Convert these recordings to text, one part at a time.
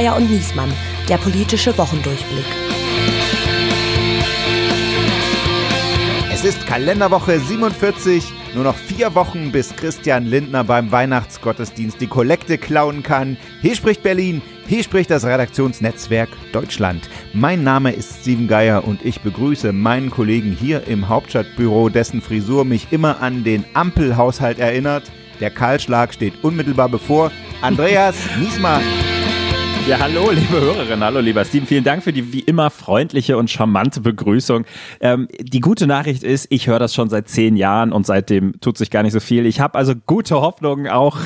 Geier und Niesmann, der politische Wochendurchblick. Es ist Kalenderwoche 47, nur noch vier Wochen, bis Christian Lindner beim Weihnachtsgottesdienst die Kollekte klauen kann. Hier spricht Berlin, hier spricht das Redaktionsnetzwerk Deutschland. Mein Name ist Steven Geier und ich begrüße meinen Kollegen hier im Hauptstadtbüro, dessen Frisur mich immer an den Ampelhaushalt erinnert. Der Kahlschlag steht unmittelbar bevor. Andreas Niesmann. Ja, hallo, liebe Hörerinnen, hallo, lieber Steven. Vielen Dank für die wie immer freundliche und charmante Begrüßung. Ähm, die gute Nachricht ist, ich höre das schon seit zehn Jahren und seitdem tut sich gar nicht so viel. Ich habe also gute Hoffnungen auch.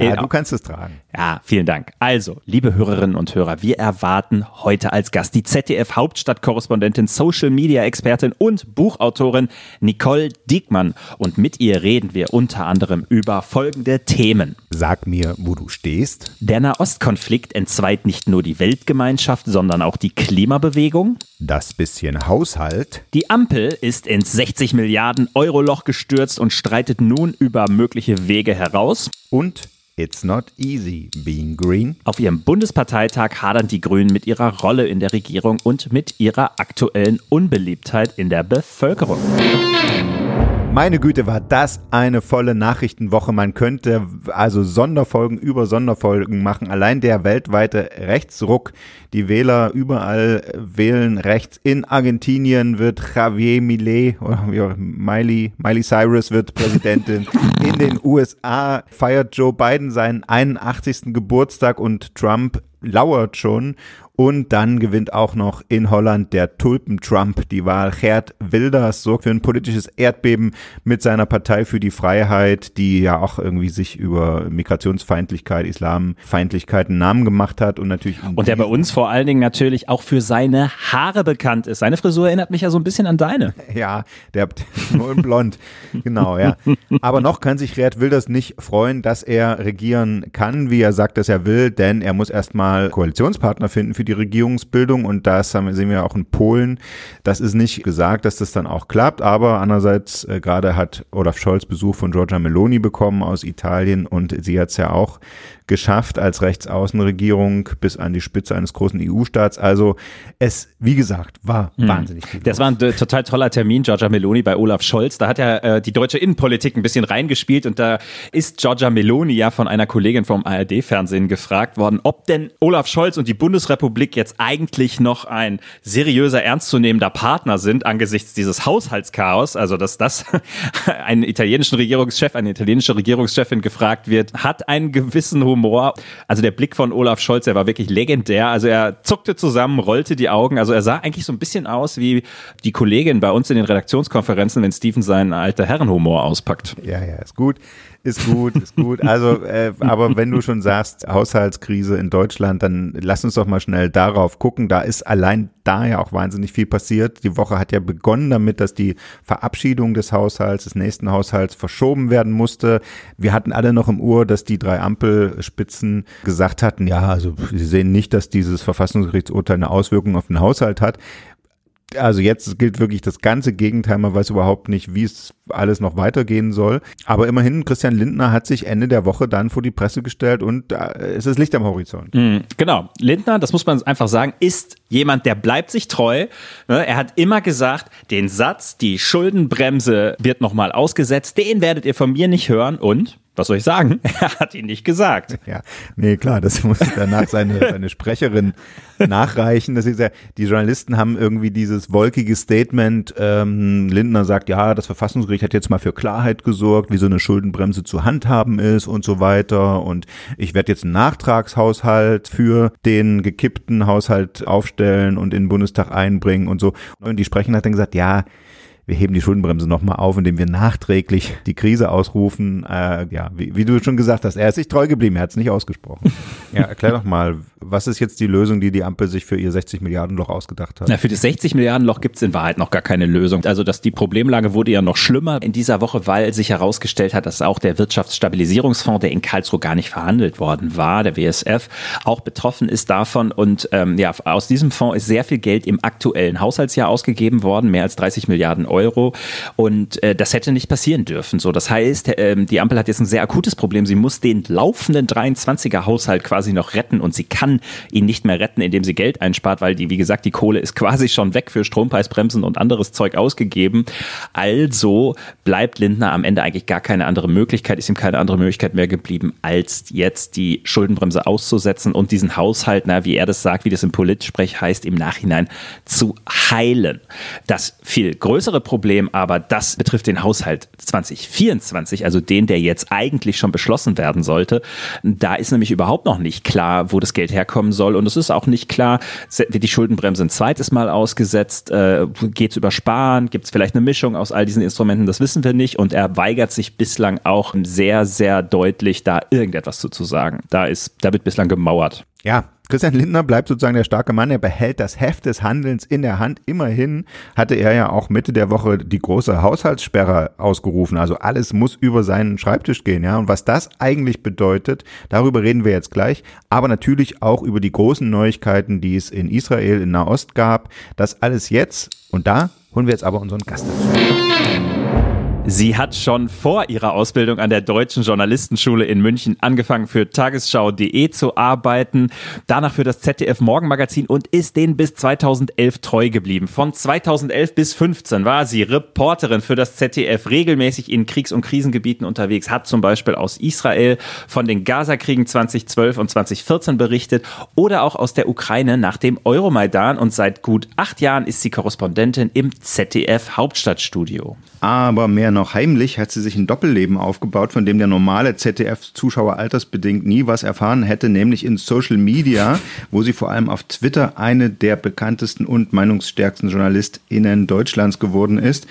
Ja, du kannst es tragen. Ja, vielen Dank. Also, liebe Hörerinnen und Hörer, wir erwarten heute als Gast die ZDF-Hauptstadtkorrespondentin, Social-Media-Expertin und Buchautorin Nicole Diekmann. Und mit ihr reden wir unter anderem über folgende Themen. Sag mir, wo du stehst. Der Nahostkonflikt entzweit nicht nur die Weltgemeinschaft, sondern auch die Klimabewegung. Das bisschen Haushalt. Die Ampel ist ins 60 Milliarden Euro Loch gestürzt und streitet nun über mögliche Wege heraus. Und It's not easy being green. Auf ihrem Bundesparteitag hadern die Grünen mit ihrer Rolle in der Regierung und mit ihrer aktuellen Unbeliebtheit in der Bevölkerung. Meine Güte, war das eine volle Nachrichtenwoche. Man könnte also Sonderfolgen über Sonderfolgen machen. Allein der weltweite Rechtsruck. Die Wähler überall wählen rechts. In Argentinien wird Javier Millet oder Miley, Miley Cyrus wird Präsidentin. In den USA feiert Joe Biden seinen 81. Geburtstag und Trump lauert schon. Und dann gewinnt auch noch in Holland der Tulpen-Trump die Wahl. Gerd Wilders sorgt für ein politisches Erdbeben mit seiner Partei für die Freiheit, die ja auch irgendwie sich über Migrationsfeindlichkeit, Islamfeindlichkeit einen Namen gemacht hat und natürlich. Und der bei uns vor allen Dingen natürlich auch für seine Haare bekannt ist. Seine Frisur erinnert mich ja so ein bisschen an deine. Ja, der nur in blond. genau, ja. Aber noch kann sich Gerd Wilders nicht freuen, dass er regieren kann, wie er sagt, dass er will, denn er muss erstmal Koalitionspartner finden für die Regierungsbildung und haben, sehen wir auch in Polen. Das ist nicht gesagt, dass das dann auch klappt, aber andererseits äh, gerade hat Olaf Scholz Besuch von Giorgia Meloni bekommen aus Italien und sie hat es ja auch geschafft als Rechtsaußenregierung bis an die Spitze eines großen EU-Staats. Also es, wie gesagt, war mhm. wahnsinnig viel. Das war ein total toller Termin, Giorgia Meloni bei Olaf Scholz. Da hat ja äh, die deutsche Innenpolitik ein bisschen reingespielt und da ist Giorgia Meloni ja von einer Kollegin vom ARD-Fernsehen gefragt worden, ob denn Olaf Scholz und die Bundesrepublik jetzt eigentlich noch ein seriöser, ernstzunehmender Partner sind angesichts dieses Haushaltschaos. Also dass das einen italienischen Regierungschef, eine italienische Regierungschefin gefragt wird, hat einen gewissen Humor Humor. Also der Blick von Olaf Scholz, der war wirklich legendär. Also er zuckte zusammen, rollte die Augen. Also er sah eigentlich so ein bisschen aus wie die Kollegin bei uns in den Redaktionskonferenzen, wenn Steven seinen alter Herrenhumor auspackt. Ja, ja, ist gut ist gut, ist gut. Also, äh, aber wenn du schon sagst, Haushaltskrise in Deutschland, dann lass uns doch mal schnell darauf gucken. Da ist allein da ja auch wahnsinnig viel passiert. Die Woche hat ja begonnen damit, dass die Verabschiedung des Haushalts, des nächsten Haushalts verschoben werden musste. Wir hatten alle noch im Uhr, dass die drei Ampelspitzen gesagt hatten, ja, also sie sehen nicht, dass dieses Verfassungsgerichtsurteil eine Auswirkung auf den Haushalt hat also jetzt gilt wirklich das ganze Gegenteil. Man weiß überhaupt nicht, wie es alles noch weitergehen soll. Aber immerhin, Christian Lindner hat sich Ende der Woche dann vor die Presse gestellt und äh, es ist Licht am Horizont. Mhm, genau. Lindner, das muss man einfach sagen, ist jemand, der bleibt sich treu. Ne, er hat immer gesagt, den Satz, die Schuldenbremse wird nochmal ausgesetzt, den werdet ihr von mir nicht hören und was soll ich sagen? Er hat ihn nicht gesagt. Ja, nee, klar, das muss danach seine, seine Sprecherin nachreichen. Das ist ja, die Journalisten haben irgendwie dieses wolkige Statement. Ähm, Lindner sagt, ja, das Verfassungsgericht hat jetzt mal für Klarheit gesorgt, wie so eine Schuldenbremse zu handhaben ist und so weiter. Und ich werde jetzt einen Nachtragshaushalt für den gekippten Haushalt aufstellen und in den Bundestag einbringen und so. Und die Sprecherin hat dann gesagt, ja, wir heben die Schuldenbremse nochmal auf, indem wir nachträglich die Krise ausrufen. Äh, ja, wie, wie, du schon gesagt hast, er ist sich treu geblieben, er hat es nicht ausgesprochen. ja, erklär doch mal, was ist jetzt die Lösung, die die Ampel sich für ihr 60 Milliarden Loch ausgedacht hat? Na, für das 60 Milliarden Loch gibt es in Wahrheit noch gar keine Lösung. Also dass die Problemlage wurde ja noch schlimmer in dieser Woche, weil sich herausgestellt hat, dass auch der Wirtschaftsstabilisierungsfonds, der in Karlsruhe gar nicht verhandelt worden war, der WSF, auch betroffen ist davon. Und ähm, ja, aus diesem Fonds ist sehr viel Geld im aktuellen Haushaltsjahr ausgegeben worden, mehr als 30 Milliarden Euro. Euro. Und äh, das hätte nicht passieren dürfen. So, das heißt, äh, die Ampel hat jetzt ein sehr akutes Problem. Sie muss den laufenden 23er Haushalt quasi noch retten und sie kann ihn nicht mehr retten, indem sie Geld einspart, weil die, wie gesagt, die Kohle ist quasi schon weg für Strompreisbremsen und anderes Zeug ausgegeben. Also bleibt Lindner am Ende eigentlich gar keine andere Möglichkeit, ist ihm keine andere Möglichkeit mehr geblieben, als jetzt die Schuldenbremse auszusetzen und diesen Haushalt, na, wie er das sagt, wie das im Politsprech heißt, im Nachhinein zu heilen. Das viel größere Problem aber, das betrifft den Haushalt 2024, also den, der jetzt eigentlich schon beschlossen werden sollte. Da ist nämlich überhaupt noch nicht klar, wo das Geld herkommen soll und es ist auch nicht klar, wird die Schuldenbremse ein zweites Mal ausgesetzt, äh, geht es über Sparen, gibt es vielleicht eine Mischung aus all diesen Instrumenten, das wissen wir nicht und er weigert sich bislang auch sehr, sehr deutlich, da irgendetwas zu, zu sagen. Da ist, da wird bislang gemauert. Ja, Christian Lindner bleibt sozusagen der starke Mann. Er behält das Heft des Handelns in der Hand. Immerhin hatte er ja auch Mitte der Woche die große Haushaltssperre ausgerufen. Also alles muss über seinen Schreibtisch gehen. Ja, und was das eigentlich bedeutet, darüber reden wir jetzt gleich. Aber natürlich auch über die großen Neuigkeiten, die es in Israel, in Nahost gab. Das alles jetzt. Und da holen wir jetzt aber unseren Gast dazu. Sie hat schon vor ihrer Ausbildung an der Deutschen Journalistenschule in München angefangen für tagesschau.de zu arbeiten, danach für das ZDF Morgenmagazin und ist denen bis 2011 treu geblieben. Von 2011 bis 15 war sie Reporterin für das ZDF, regelmäßig in Kriegs- und Krisengebieten unterwegs, hat zum Beispiel aus Israel von den Gazakriegen 2012 und 2014 berichtet oder auch aus der Ukraine nach dem Euromaidan und seit gut acht Jahren ist sie Korrespondentin im ZDF Hauptstadtstudio. Aber mehr noch heimlich hat sie sich ein Doppelleben aufgebaut, von dem der normale ZDF-Zuschauer altersbedingt nie was erfahren hätte, nämlich in Social Media, wo sie vor allem auf Twitter eine der bekanntesten und meinungsstärksten JournalistInnen Deutschlands geworden ist.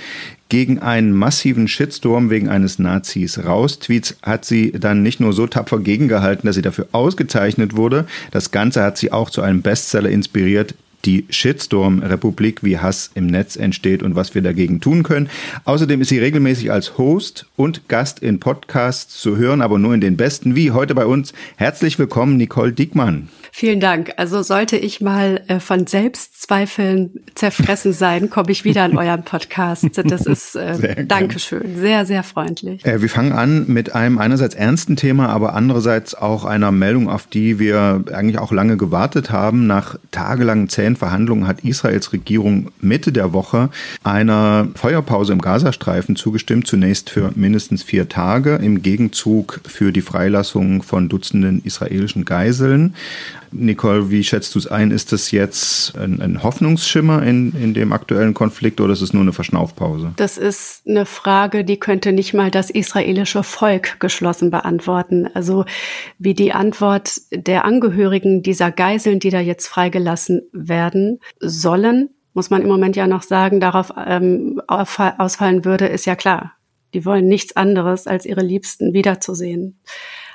Gegen einen massiven Shitstorm wegen eines Nazis raus. Tweets hat sie dann nicht nur so tapfer gegengehalten, dass sie dafür ausgezeichnet wurde. Das Ganze hat sie auch zu einem Bestseller inspiriert, die Shitstorm-Republik, wie Hass im Netz entsteht und was wir dagegen tun können. Außerdem ist sie regelmäßig als Host und Gast in Podcasts zu hören, aber nur in den besten, wie heute bei uns. Herzlich willkommen, Nicole Diekmann. Vielen Dank. Also sollte ich mal äh, von Selbstzweifeln zerfressen sein, komme ich wieder an euren Podcast. Das ist äh, sehr Dankeschön. Sehr, sehr freundlich. Äh, wir fangen an mit einem einerseits ernsten Thema, aber andererseits auch einer Meldung, auf die wir eigentlich auch lange gewartet haben. Nach tagelangen zähen Verhandlungen hat Israels Regierung Mitte der Woche einer Feuerpause im Gazastreifen zugestimmt, zunächst für mindestens vier Tage, im Gegenzug für die Freilassung von Dutzenden israelischen Geiseln. Nicole, wie schätzt du es ein? Ist das jetzt ein, ein, Hoffnungsschimmer in, in dem aktuellen Konflikt oder ist es nur eine Verschnaufpause? Das ist eine Frage, die könnte nicht mal das israelische Volk geschlossen beantworten. Also wie die Antwort der Angehörigen dieser Geiseln, die da jetzt freigelassen werden sollen, muss man im Moment ja noch sagen, darauf ähm, ausfallen würde, ist ja klar. Die wollen nichts anderes, als ihre Liebsten wiederzusehen.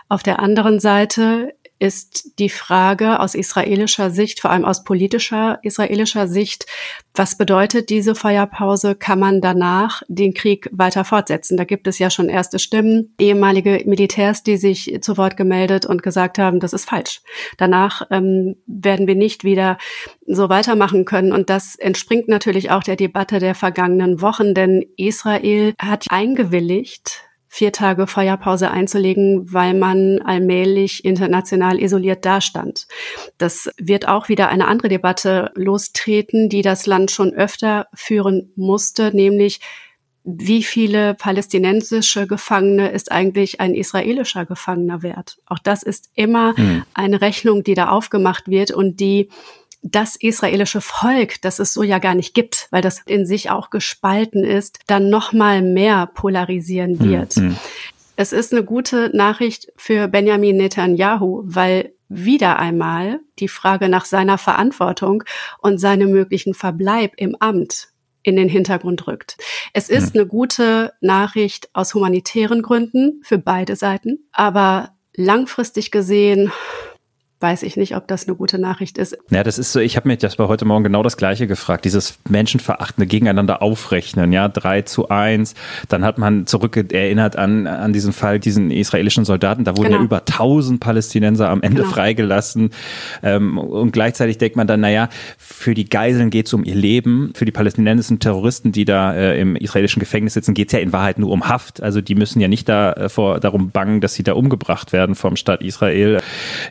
Auf der anderen Seite ist die Frage aus israelischer Sicht, vor allem aus politischer israelischer Sicht, was bedeutet diese Feuerpause? Kann man danach den Krieg weiter fortsetzen? Da gibt es ja schon erste Stimmen, ehemalige Militärs, die sich zu Wort gemeldet und gesagt haben, das ist falsch. Danach ähm, werden wir nicht wieder so weitermachen können. Und das entspringt natürlich auch der Debatte der vergangenen Wochen, denn Israel hat eingewilligt, vier Tage Feuerpause einzulegen, weil man allmählich international isoliert dastand. Das wird auch wieder eine andere Debatte lostreten, die das Land schon öfter führen musste, nämlich wie viele palästinensische Gefangene ist eigentlich ein israelischer Gefangener wert? Auch das ist immer mhm. eine Rechnung, die da aufgemacht wird und die das israelische Volk, das es so ja gar nicht gibt, weil das in sich auch gespalten ist, dann noch mal mehr polarisieren hm, wird. Mhm. Es ist eine gute Nachricht für Benjamin Netanyahu, weil wieder einmal die Frage nach seiner Verantwortung und seinem möglichen Verbleib im Amt in den Hintergrund rückt. Es ist mhm. eine gute Nachricht aus humanitären Gründen für beide Seiten, aber langfristig gesehen weiß ich nicht, ob das eine gute Nachricht ist. Ja, das ist so, ich habe mir das bei heute Morgen genau das Gleiche gefragt, dieses menschenverachtende Gegeneinander aufrechnen, ja, drei zu eins. Dann hat man zurück erinnert an, an diesen Fall, diesen israelischen Soldaten, da wurden genau. ja über tausend Palästinenser am Ende genau. freigelassen. Ähm, und gleichzeitig denkt man dann, naja, für die Geiseln geht es um ihr Leben, für die palästinensischen Terroristen, die da äh, im israelischen Gefängnis sitzen, geht es ja in Wahrheit nur um Haft. Also die müssen ja nicht da äh, vor, darum bangen, dass sie da umgebracht werden vom Staat Israel.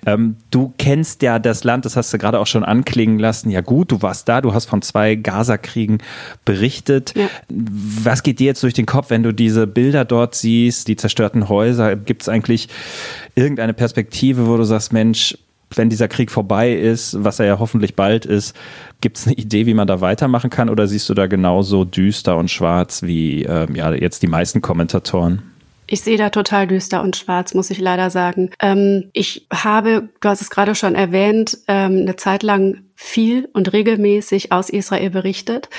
Ähm, du Du kennst ja das Land, das hast du gerade auch schon anklingen lassen. Ja gut, du warst da, du hast von zwei Gaza-Kriegen berichtet. Ja. Was geht dir jetzt durch den Kopf, wenn du diese Bilder dort siehst, die zerstörten Häuser? Gibt es eigentlich irgendeine Perspektive, wo du sagst, Mensch, wenn dieser Krieg vorbei ist, was er ja hoffentlich bald ist, gibt es eine Idee, wie man da weitermachen kann? Oder siehst du da genauso düster und schwarz wie äh, ja, jetzt die meisten Kommentatoren? Ich sehe da total düster und schwarz, muss ich leider sagen. Ähm, ich habe, du hast es gerade schon erwähnt, ähm, eine Zeit lang viel und regelmäßig aus Israel berichtet.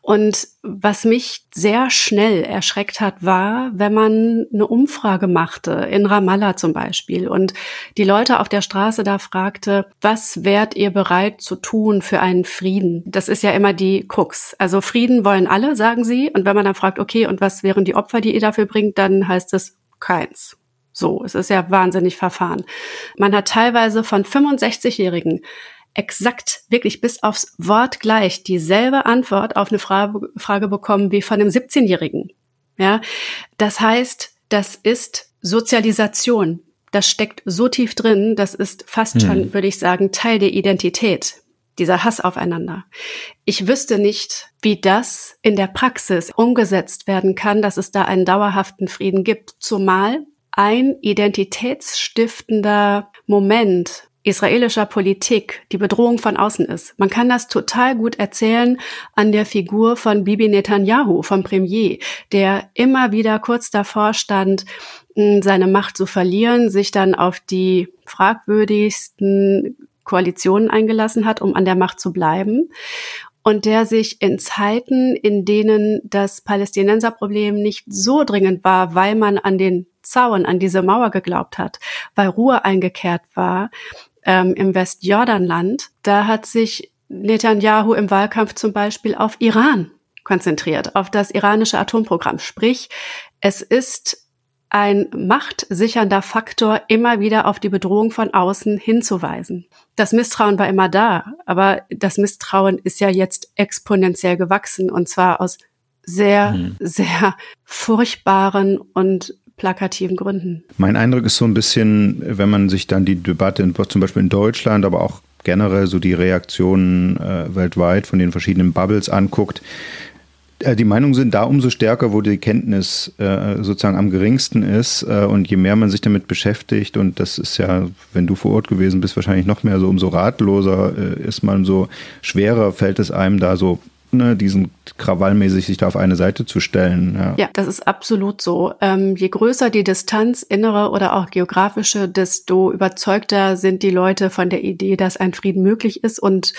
Und was mich sehr schnell erschreckt hat, war, wenn man eine Umfrage machte, in Ramallah zum Beispiel, und die Leute auf der Straße da fragte, was wärt ihr bereit zu tun für einen Frieden? Das ist ja immer die Krux. Also Frieden wollen alle, sagen sie. Und wenn man dann fragt, okay, und was wären die Opfer, die ihr dafür bringt, dann heißt es keins. So, es ist ja wahnsinnig verfahren. Man hat teilweise von 65-Jährigen exakt, wirklich bis aufs Wort gleich dieselbe Antwort auf eine Frage, Frage bekommen wie von einem 17-Jährigen. Ja, das heißt, das ist Sozialisation. Das steckt so tief drin, das ist fast hm. schon, würde ich sagen, Teil der Identität. Dieser Hass aufeinander. Ich wüsste nicht, wie das in der Praxis umgesetzt werden kann, dass es da einen dauerhaften Frieden gibt, zumal ein identitätsstiftender Moment israelischer Politik die Bedrohung von außen ist. Man kann das total gut erzählen an der Figur von Bibi Netanyahu, vom Premier, der immer wieder kurz davor stand, seine Macht zu verlieren, sich dann auf die fragwürdigsten Koalitionen eingelassen hat, um an der Macht zu bleiben. Und der sich in Zeiten, in denen das Palästinenserproblem nicht so dringend war, weil man an den Zaun, an diese Mauer geglaubt hat, weil Ruhe eingekehrt war, ähm, im Westjordanland, da hat sich Netanyahu im Wahlkampf zum Beispiel auf Iran konzentriert, auf das iranische Atomprogramm. Sprich, es ist ein machtsichernder Faktor, immer wieder auf die Bedrohung von außen hinzuweisen. Das Misstrauen war immer da, aber das Misstrauen ist ja jetzt exponentiell gewachsen und zwar aus sehr, mhm. sehr furchtbaren und plakativen Gründen. Mein Eindruck ist so ein bisschen, wenn man sich dann die Debatte in, zum Beispiel in Deutschland, aber auch generell so die Reaktionen äh, weltweit von den verschiedenen Bubbles anguckt, äh, die Meinungen sind da umso stärker, wo die Kenntnis äh, sozusagen am geringsten ist. Äh, und je mehr man sich damit beschäftigt, und das ist ja, wenn du vor Ort gewesen bist, wahrscheinlich noch mehr so, umso ratloser äh, ist man, so schwerer fällt es einem da so ne, diesen krawallmäßig sich da auf eine Seite zu stellen. Ja, ja das ist absolut so. Ähm, je größer die Distanz, innere oder auch geografische, desto überzeugter sind die Leute von der Idee, dass ein Frieden möglich ist und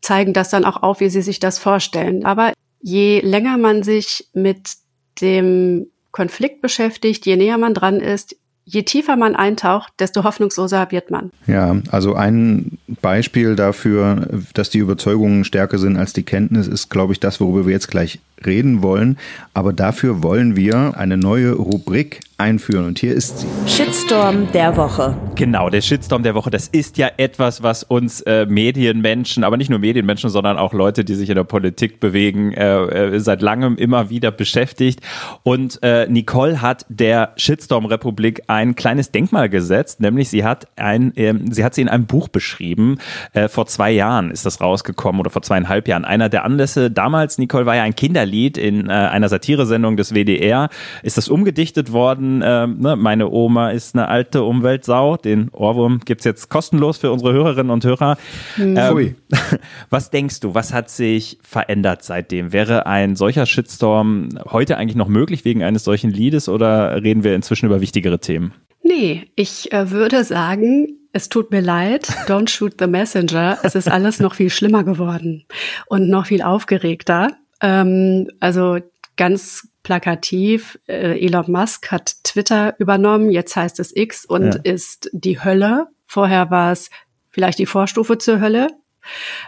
zeigen das dann auch auf, wie sie sich das vorstellen. Aber je länger man sich mit dem Konflikt beschäftigt, je näher man dran ist, je tiefer man eintaucht, desto hoffnungsloser wird man. Ja, also ein Beispiel dafür, dass die Überzeugungen stärker sind als die Kenntnis, ist, glaube ich, das, worüber wir jetzt gleich reden wollen. Aber dafür wollen wir eine neue Rubrik einführen. Und hier ist sie. Shitstorm der Woche. Genau, der Shitstorm der Woche, das ist ja etwas, was uns äh, Medienmenschen, aber nicht nur Medienmenschen, sondern auch Leute, die sich in der Politik bewegen, äh, äh, seit langem immer wieder beschäftigt. Und äh, Nicole hat der Shitstorm-Republik ein kleines Denkmal gesetzt, nämlich sie hat ein, ähm, sie hat sie in einem Buch beschrieben. Äh, vor zwei Jahren ist das rausgekommen oder vor zweieinhalb Jahren. Einer der Anlässe damals, Nicole, war ja ein Kinderlied Lied in äh, einer Satiresendung des WDR ist das umgedichtet worden. Äh, ne? Meine Oma ist eine alte Umweltsau. Den Ohrwurm gibt's jetzt kostenlos für unsere Hörerinnen und Hörer. Mhm. Ähm, was denkst du, was hat sich verändert seitdem? Wäre ein solcher Shitstorm heute eigentlich noch möglich wegen eines solchen Liedes oder reden wir inzwischen über wichtigere Themen? Nee, ich äh, würde sagen, es tut mir leid, don't shoot the messenger. Es ist alles noch viel schlimmer geworden und noch viel aufgeregter. Ähm, also ganz plakativ, äh, Elon Musk hat Twitter übernommen, jetzt heißt es X und ja. ist die Hölle. Vorher war es vielleicht die Vorstufe zur Hölle.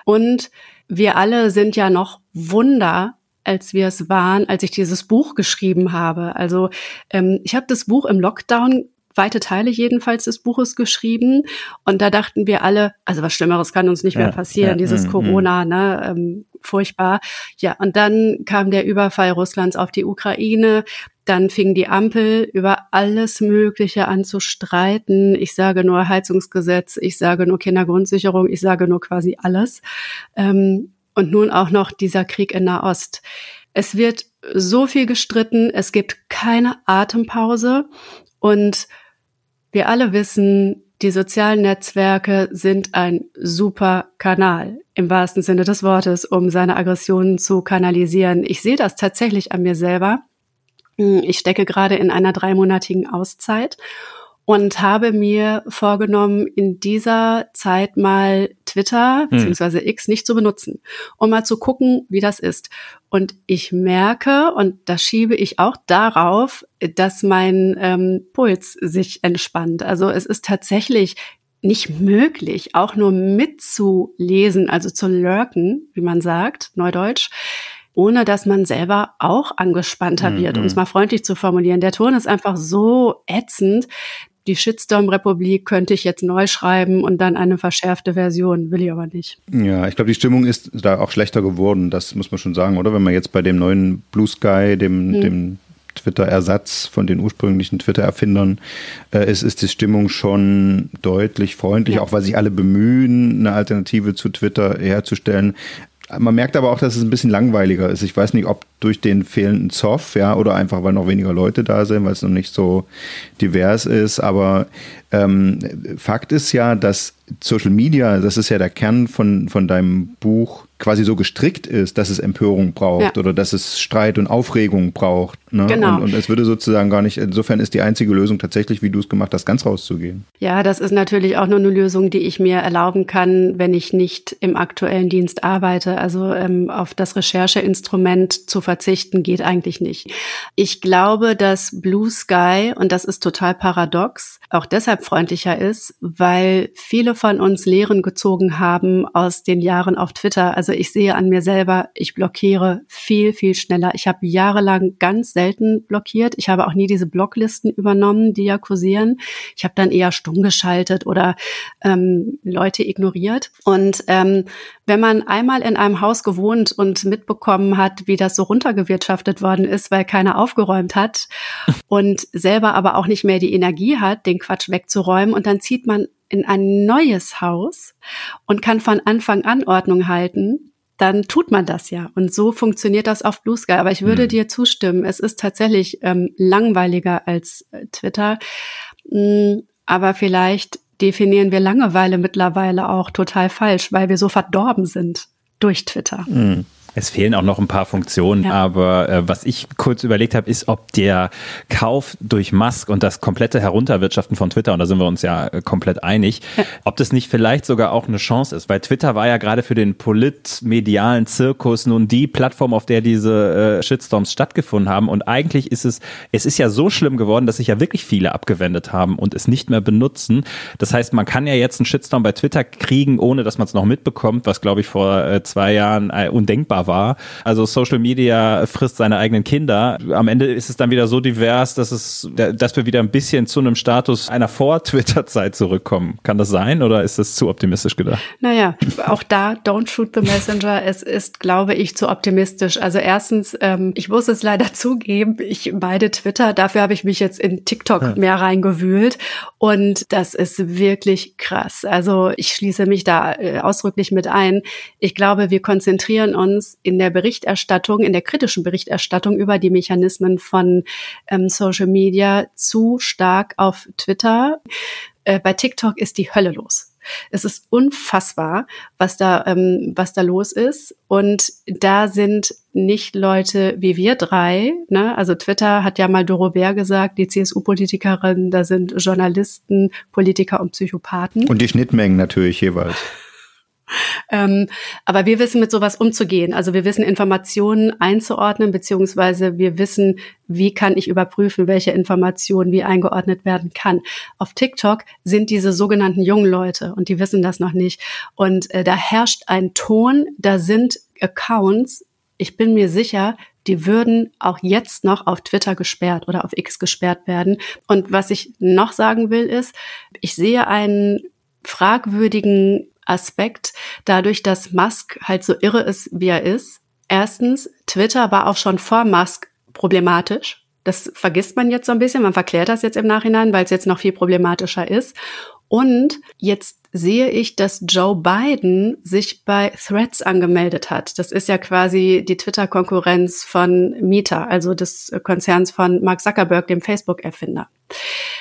Und wir alle sind ja noch Wunder, als wir es waren, als ich dieses Buch geschrieben habe. Also ähm, ich habe das Buch im Lockdown weite Teile jedenfalls des Buches geschrieben. Und da dachten wir alle, also was Schlimmeres kann uns nicht ja, mehr passieren, ja, dieses mm, Corona, mm. ne, ähm, furchtbar. Ja, und dann kam der Überfall Russlands auf die Ukraine. Dann fing die Ampel über alles Mögliche an zu streiten. Ich sage nur Heizungsgesetz, ich sage nur Kindergrundsicherung, ich sage nur quasi alles. Ähm, und nun auch noch dieser Krieg in Nahost. Es wird so viel gestritten, es gibt keine Atempause und wir alle wissen, die sozialen Netzwerke sind ein super Kanal im wahrsten Sinne des Wortes, um seine Aggressionen zu kanalisieren. Ich sehe das tatsächlich an mir selber. Ich stecke gerade in einer dreimonatigen Auszeit und habe mir vorgenommen, in dieser Zeit mal Twitter hm. bzw. X nicht zu benutzen, um mal zu gucken, wie das ist. Und ich merke, und das schiebe ich auch darauf, dass mein ähm, Puls sich entspannt. Also es ist tatsächlich nicht möglich, auch nur mitzulesen, also zu lurken, wie man sagt, neudeutsch, ohne dass man selber auch angespannter wird, um es mhm. mal freundlich zu formulieren. Der Ton ist einfach so ätzend, die Shitstorm-Republik könnte ich jetzt neu schreiben und dann eine verschärfte Version, will ich aber nicht. Ja, ich glaube, die Stimmung ist da auch schlechter geworden, das muss man schon sagen, oder? Wenn man jetzt bei dem neuen Blue Sky, dem, hm. dem Twitter-Ersatz von den ursprünglichen Twitter-Erfindern äh, ist, ist die Stimmung schon deutlich freundlich, ja. auch weil sich alle bemühen, eine Alternative zu Twitter herzustellen. Man merkt aber auch, dass es ein bisschen langweiliger ist. Ich weiß nicht, ob durch den fehlenden Zoff, ja, oder einfach, weil noch weniger Leute da sind, weil es noch nicht so divers ist. Aber ähm, Fakt ist ja, dass Social Media, das ist ja der Kern von, von deinem Buch, quasi so gestrickt ist, dass es Empörung braucht ja. oder dass es Streit und Aufregung braucht. Ne? Genau. Und, und, es würde sozusagen gar nicht, insofern ist die einzige Lösung tatsächlich, wie du es gemacht hast, ganz rauszugehen. Ja, das ist natürlich auch nur eine Lösung, die ich mir erlauben kann, wenn ich nicht im aktuellen Dienst arbeite. Also ähm, auf das Rechercheinstrument zu verzichten geht eigentlich nicht. Ich glaube, dass Blue Sky, und das ist total paradox, auch deshalb freundlicher ist, weil viele von uns Lehren gezogen haben aus den Jahren auf Twitter. Also ich sehe an mir selber, ich blockiere viel, viel schneller. Ich habe jahrelang ganz selten blockiert. Ich habe auch nie diese Blocklisten übernommen, die ja kursieren. Ich habe dann eher stumm geschaltet oder ähm, Leute ignoriert. Und ähm, wenn man einmal in einem Haus gewohnt und mitbekommen hat, wie das so runtergewirtschaftet worden ist, weil keiner aufgeräumt hat und selber aber auch nicht mehr die Energie hat, den Quatsch wegzuräumen und dann zieht man in ein neues Haus und kann von Anfang an Ordnung halten, dann tut man das ja. Und so funktioniert das auf Blue Sky. Aber ich würde mhm. dir zustimmen, es ist tatsächlich ähm, langweiliger als äh, Twitter. Mm, aber vielleicht definieren wir Langeweile mittlerweile auch total falsch, weil wir so verdorben sind durch Twitter. Mhm. Es fehlen auch noch ein paar Funktionen, ja. aber äh, was ich kurz überlegt habe, ist, ob der Kauf durch Musk und das komplette Herunterwirtschaften von Twitter, und da sind wir uns ja äh, komplett einig, ja. ob das nicht vielleicht sogar auch eine Chance ist, weil Twitter war ja gerade für den politmedialen Zirkus nun die Plattform, auf der diese äh, Shitstorms stattgefunden haben und eigentlich ist es, es ist ja so schlimm geworden, dass sich ja wirklich viele abgewendet haben und es nicht mehr benutzen. Das heißt, man kann ja jetzt einen Shitstorm bei Twitter kriegen, ohne dass man es noch mitbekommt, was glaube ich vor äh, zwei Jahren äh, war. Also Social Media frisst seine eigenen Kinder. Am Ende ist es dann wieder so divers, dass es, dass wir wieder ein bisschen zu einem Status einer Vor-Twitter-Zeit zurückkommen. Kann das sein oder ist das zu optimistisch gedacht? Naja, auch da, don't shoot the messenger. Es ist, glaube ich, zu optimistisch. Also erstens, ähm, ich muss es leider zugeben, ich meide Twitter. Dafür habe ich mich jetzt in TikTok ja. mehr reingewühlt. Und das ist wirklich krass. Also ich schließe mich da äh, ausdrücklich mit ein. Ich glaube, wir konzentrieren uns in der Berichterstattung, in der kritischen Berichterstattung über die Mechanismen von ähm, Social Media zu stark auf Twitter. Äh, bei TikTok ist die Hölle los. Es ist unfassbar, was da, ähm, was da los ist. Und da sind nicht Leute wie wir drei. Ne? Also Twitter hat ja mal Doro Bär gesagt, die CSU-Politikerin, da sind Journalisten, Politiker und Psychopathen. Und die Schnittmengen natürlich jeweils. Ähm, aber wir wissen mit sowas umzugehen. Also wir wissen Informationen einzuordnen, beziehungsweise wir wissen, wie kann ich überprüfen, welche Information wie eingeordnet werden kann. Auf TikTok sind diese sogenannten jungen Leute und die wissen das noch nicht. Und äh, da herrscht ein Ton, da sind Accounts, ich bin mir sicher, die würden auch jetzt noch auf Twitter gesperrt oder auf X gesperrt werden. Und was ich noch sagen will, ist, ich sehe einen fragwürdigen Aspekt dadurch, dass Musk halt so irre ist, wie er ist. Erstens, Twitter war auch schon vor Musk problematisch. Das vergisst man jetzt so ein bisschen. Man verklärt das jetzt im Nachhinein, weil es jetzt noch viel problematischer ist. Und jetzt sehe ich, dass Joe Biden sich bei Threads angemeldet hat. Das ist ja quasi die Twitter-Konkurrenz von Meta, also des Konzerns von Mark Zuckerberg, dem Facebook-Erfinder.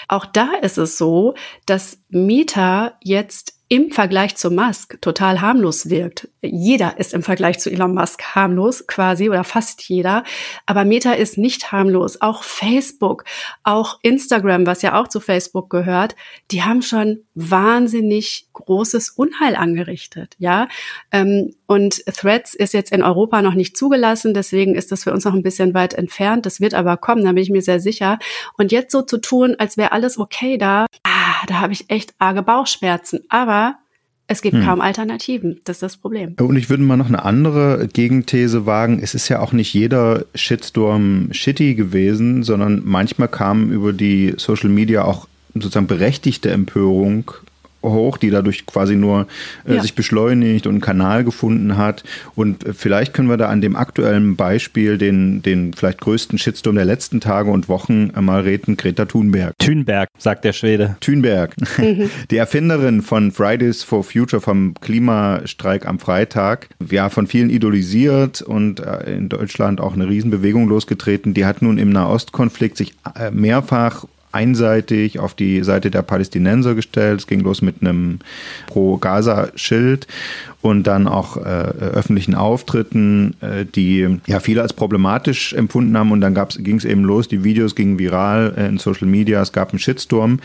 Auch da ist es so, dass Meta jetzt im Vergleich zu Musk total harmlos wirkt. Jeder ist im Vergleich zu Elon Musk harmlos quasi oder fast jeder. Aber Meta ist nicht harmlos. Auch Facebook, auch Instagram, was ja auch zu Facebook gehört, die haben schon wahnsinnig großes Unheil angerichtet. Ja, ähm, und Threads ist jetzt in Europa noch nicht zugelassen. Deswegen ist das für uns noch ein bisschen weit entfernt. Das wird aber kommen, da bin ich mir sehr sicher. Und jetzt so zu tun, als wäre alles okay da, ah, da habe ich echt arge Bauchschmerzen. Aber es gibt hm. kaum Alternativen. Das ist das Problem. Und ich würde mal noch eine andere Gegenthese wagen. Es ist ja auch nicht jeder Shitstorm shitty gewesen, sondern manchmal kam über die Social Media auch sozusagen berechtigte Empörung hoch, die dadurch quasi nur äh, ja. sich beschleunigt und einen Kanal gefunden hat. Und äh, vielleicht können wir da an dem aktuellen Beispiel den, den vielleicht größten Shitstorm der letzten Tage und Wochen mal reden, Greta Thunberg. Thunberg, sagt der Schwede. Thunberg. Mhm. Die Erfinderin von Fridays for Future, vom Klimastreik am Freitag, ja, von vielen idolisiert und äh, in Deutschland auch eine Riesenbewegung losgetreten. Die hat nun im Nahostkonflikt sich äh, mehrfach einseitig auf die Seite der Palästinenser gestellt. Es ging los mit einem Pro-Gaza-Schild und dann auch äh, öffentlichen Auftritten, äh, die ja viele als problematisch empfunden haben. Und dann ging es eben los, die Videos gingen viral äh, in Social Media, es gab einen Shitstorm.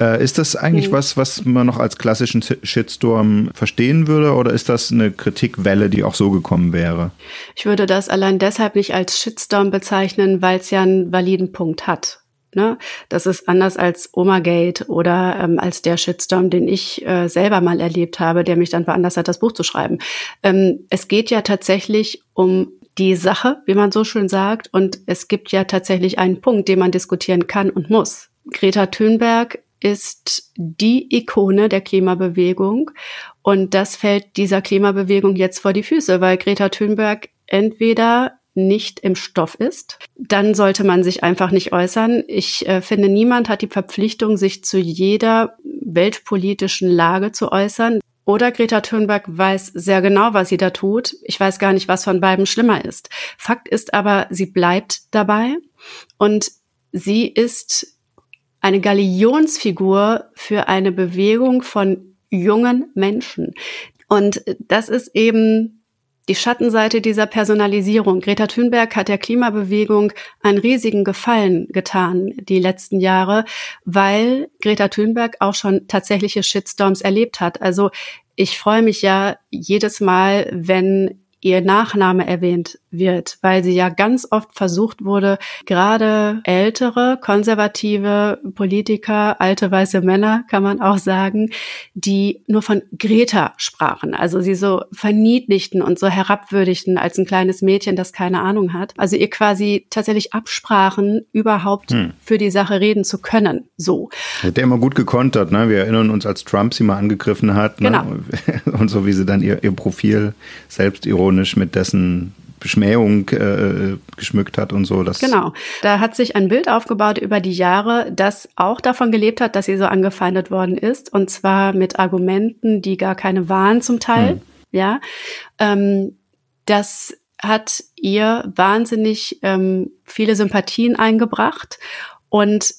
Äh, ist das eigentlich mhm. was, was man noch als klassischen Shitstorm verstehen würde oder ist das eine Kritikwelle, die auch so gekommen wäre? Ich würde das allein deshalb nicht als Shitstorm bezeichnen, weil es ja einen validen Punkt hat. Ne? Das ist anders als Omagate oder ähm, als der Shitstorm, den ich äh, selber mal erlebt habe, der mich dann veranlasst hat, das Buch zu schreiben. Ähm, es geht ja tatsächlich um die Sache, wie man so schön sagt, und es gibt ja tatsächlich einen Punkt, den man diskutieren kann und muss. Greta Thunberg ist die Ikone der Klimabewegung und das fällt dieser Klimabewegung jetzt vor die Füße, weil Greta Thunberg entweder nicht im Stoff ist, dann sollte man sich einfach nicht äußern. Ich äh, finde, niemand hat die Verpflichtung, sich zu jeder weltpolitischen Lage zu äußern. Oder Greta Thunberg weiß sehr genau, was sie da tut. Ich weiß gar nicht, was von beiden schlimmer ist. Fakt ist aber, sie bleibt dabei und sie ist eine Galionsfigur für eine Bewegung von jungen Menschen. Und das ist eben die Schattenseite dieser Personalisierung. Greta Thunberg hat der Klimabewegung einen riesigen Gefallen getan die letzten Jahre, weil Greta Thunberg auch schon tatsächliche Shitstorms erlebt hat. Also ich freue mich ja jedes Mal, wenn ihr Nachname erwähnt wird, weil sie ja ganz oft versucht wurde, gerade ältere, konservative Politiker, alte weiße Männer, kann man auch sagen, die nur von Greta sprachen, also sie so verniedlichten und so herabwürdigten als ein kleines Mädchen, das keine Ahnung hat. Also ihr quasi tatsächlich absprachen, überhaupt hm. für die Sache reden zu können. So. Hat der immer gut gekontert, ne? Wir erinnern uns, als Trump sie mal angegriffen hat, ne? Genau. Und so wie sie dann ihr, ihr Profil selbstironisch mit dessen Beschmähung äh, geschmückt hat und so. Das genau. Da hat sich ein Bild aufgebaut über die Jahre, das auch davon gelebt hat, dass sie so angefeindet worden ist. Und zwar mit Argumenten, die gar keine waren zum Teil. Hm. Ja. Ähm, das hat ihr wahnsinnig ähm, viele Sympathien eingebracht und